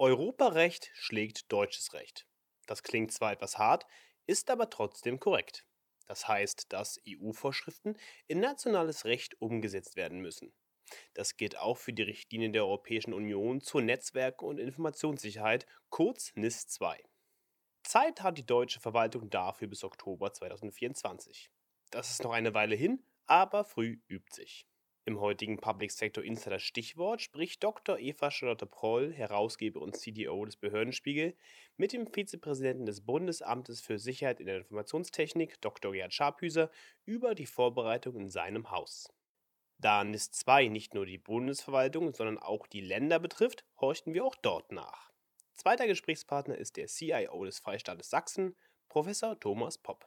Europarecht schlägt deutsches Recht. Das klingt zwar etwas hart, ist aber trotzdem korrekt. Das heißt, dass EU-Vorschriften in nationales Recht umgesetzt werden müssen. Das gilt auch für die Richtlinien der Europäischen Union zur Netzwerk- und Informationssicherheit, kurz NIS 2. Zeit hat die deutsche Verwaltung dafür bis Oktober 2024. Das ist noch eine Weile hin, aber früh übt sich. Im heutigen Public Sector Insider Stichwort spricht Dr. Eva Charlotte Proll, Herausgeber und CDO des Behördenspiegel, mit dem Vizepräsidenten des Bundesamtes für Sicherheit in der Informationstechnik, Dr. Gerhard Scharphüser, über die Vorbereitung in seinem Haus. Da NIS 2 nicht nur die Bundesverwaltung, sondern auch die Länder betrifft, horchten wir auch dort nach. Zweiter Gesprächspartner ist der CIO des Freistaates Sachsen, Professor Thomas Popp.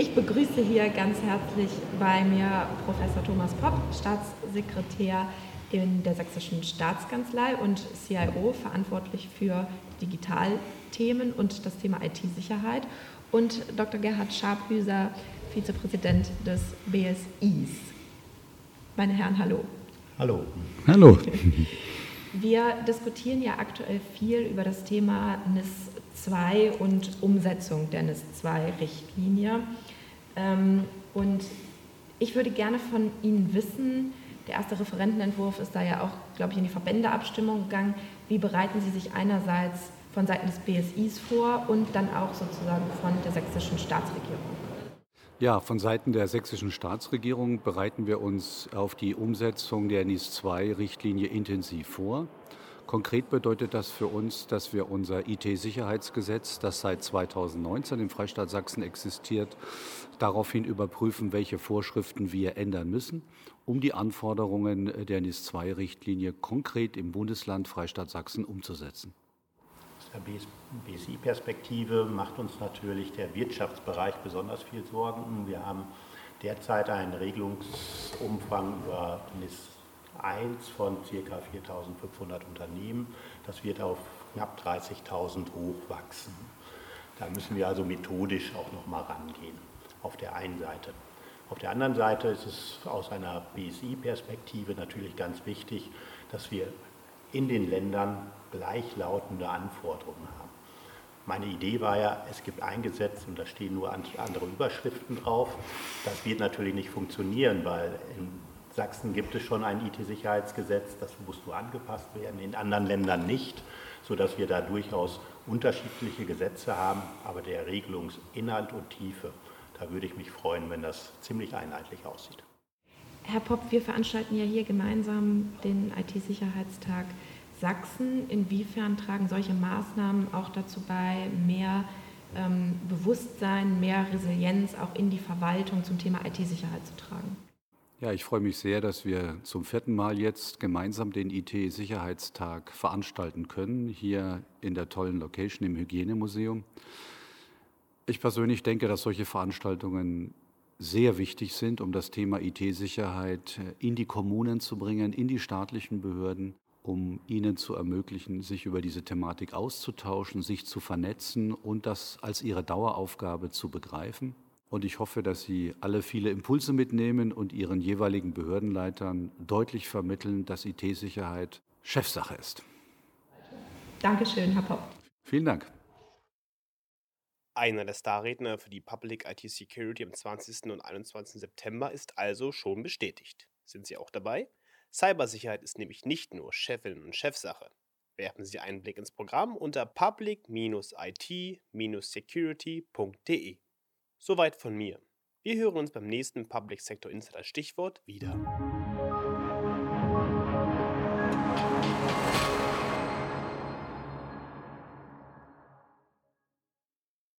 Ich begrüße hier ganz herzlich bei mir Professor Thomas Popp, Staatssekretär in der Sächsischen Staatskanzlei und CIO, verantwortlich für Digitalthemen und das Thema IT-Sicherheit, und Dr. Gerhard Scharphüser, Vizepräsident des BSIs. Meine Herren, hallo. Hallo. Hallo. Wir diskutieren ja aktuell viel über das Thema NIS 2 und Umsetzung der NIS 2-Richtlinie. Ähm, und ich würde gerne von Ihnen wissen, der erste Referentenentwurf ist da ja auch, glaube ich, in die Verbändeabstimmung gegangen. Wie bereiten Sie sich einerseits von Seiten des BSIs vor und dann auch sozusagen von der sächsischen Staatsregierung? Ja, von Seiten der sächsischen Staatsregierung bereiten wir uns auf die Umsetzung der NIS-2-Richtlinie intensiv vor. Konkret bedeutet das für uns, dass wir unser IT-Sicherheitsgesetz, das seit 2019 im Freistaat Sachsen existiert, daraufhin überprüfen, welche Vorschriften wir ändern müssen, um die Anforderungen der NIS-2-Richtlinie konkret im Bundesland Freistaat Sachsen umzusetzen der BSI-Perspektive macht uns natürlich der Wirtschaftsbereich besonders viel Sorgen. Wir haben derzeit einen Regelungsumfang über NIS 1 von ca. 4.500 Unternehmen. Das wird auf knapp 30.000 hochwachsen. Da müssen wir also methodisch auch noch mal rangehen, auf der einen Seite. Auf der anderen Seite ist es aus einer BSI-Perspektive natürlich ganz wichtig, dass wir in den Ländern gleichlautende Anforderungen haben. Meine Idee war ja, es gibt ein Gesetz und da stehen nur andere Überschriften drauf. Das wird natürlich nicht funktionieren, weil in Sachsen gibt es schon ein IT-Sicherheitsgesetz, das muss nur angepasst werden, in anderen Ländern nicht, sodass wir da durchaus unterschiedliche Gesetze haben, aber der Regelungsinhalt und Tiefe, da würde ich mich freuen, wenn das ziemlich einheitlich aussieht. Herr Popp, wir veranstalten ja hier gemeinsam den IT-Sicherheitstag Sachsen. Inwiefern tragen solche Maßnahmen auch dazu bei, mehr ähm, Bewusstsein, mehr Resilienz auch in die Verwaltung zum Thema IT-Sicherheit zu tragen? Ja, ich freue mich sehr, dass wir zum vierten Mal jetzt gemeinsam den IT-Sicherheitstag veranstalten können, hier in der tollen Location im Hygienemuseum. Ich persönlich denke, dass solche Veranstaltungen sehr wichtig sind, um das Thema IT-Sicherheit in die Kommunen zu bringen, in die staatlichen Behörden um ihnen zu ermöglichen, sich über diese Thematik auszutauschen, sich zu vernetzen und das als ihre Daueraufgabe zu begreifen. Und ich hoffe, dass Sie alle viele Impulse mitnehmen und Ihren jeweiligen Behördenleitern deutlich vermitteln, dass IT-Sicherheit Chefsache ist. Dankeschön, Herr Popp. Vielen Dank. Einer der Starredner für die Public IT Security am 20. und 21. September ist also schon bestätigt. Sind Sie auch dabei? Cybersicherheit ist nämlich nicht nur Chefin und Chefsache. Werfen Sie einen Blick ins Programm unter public-it-security.de. Soweit von mir. Wir hören uns beim nächsten Public Sector Insider Stichwort wieder.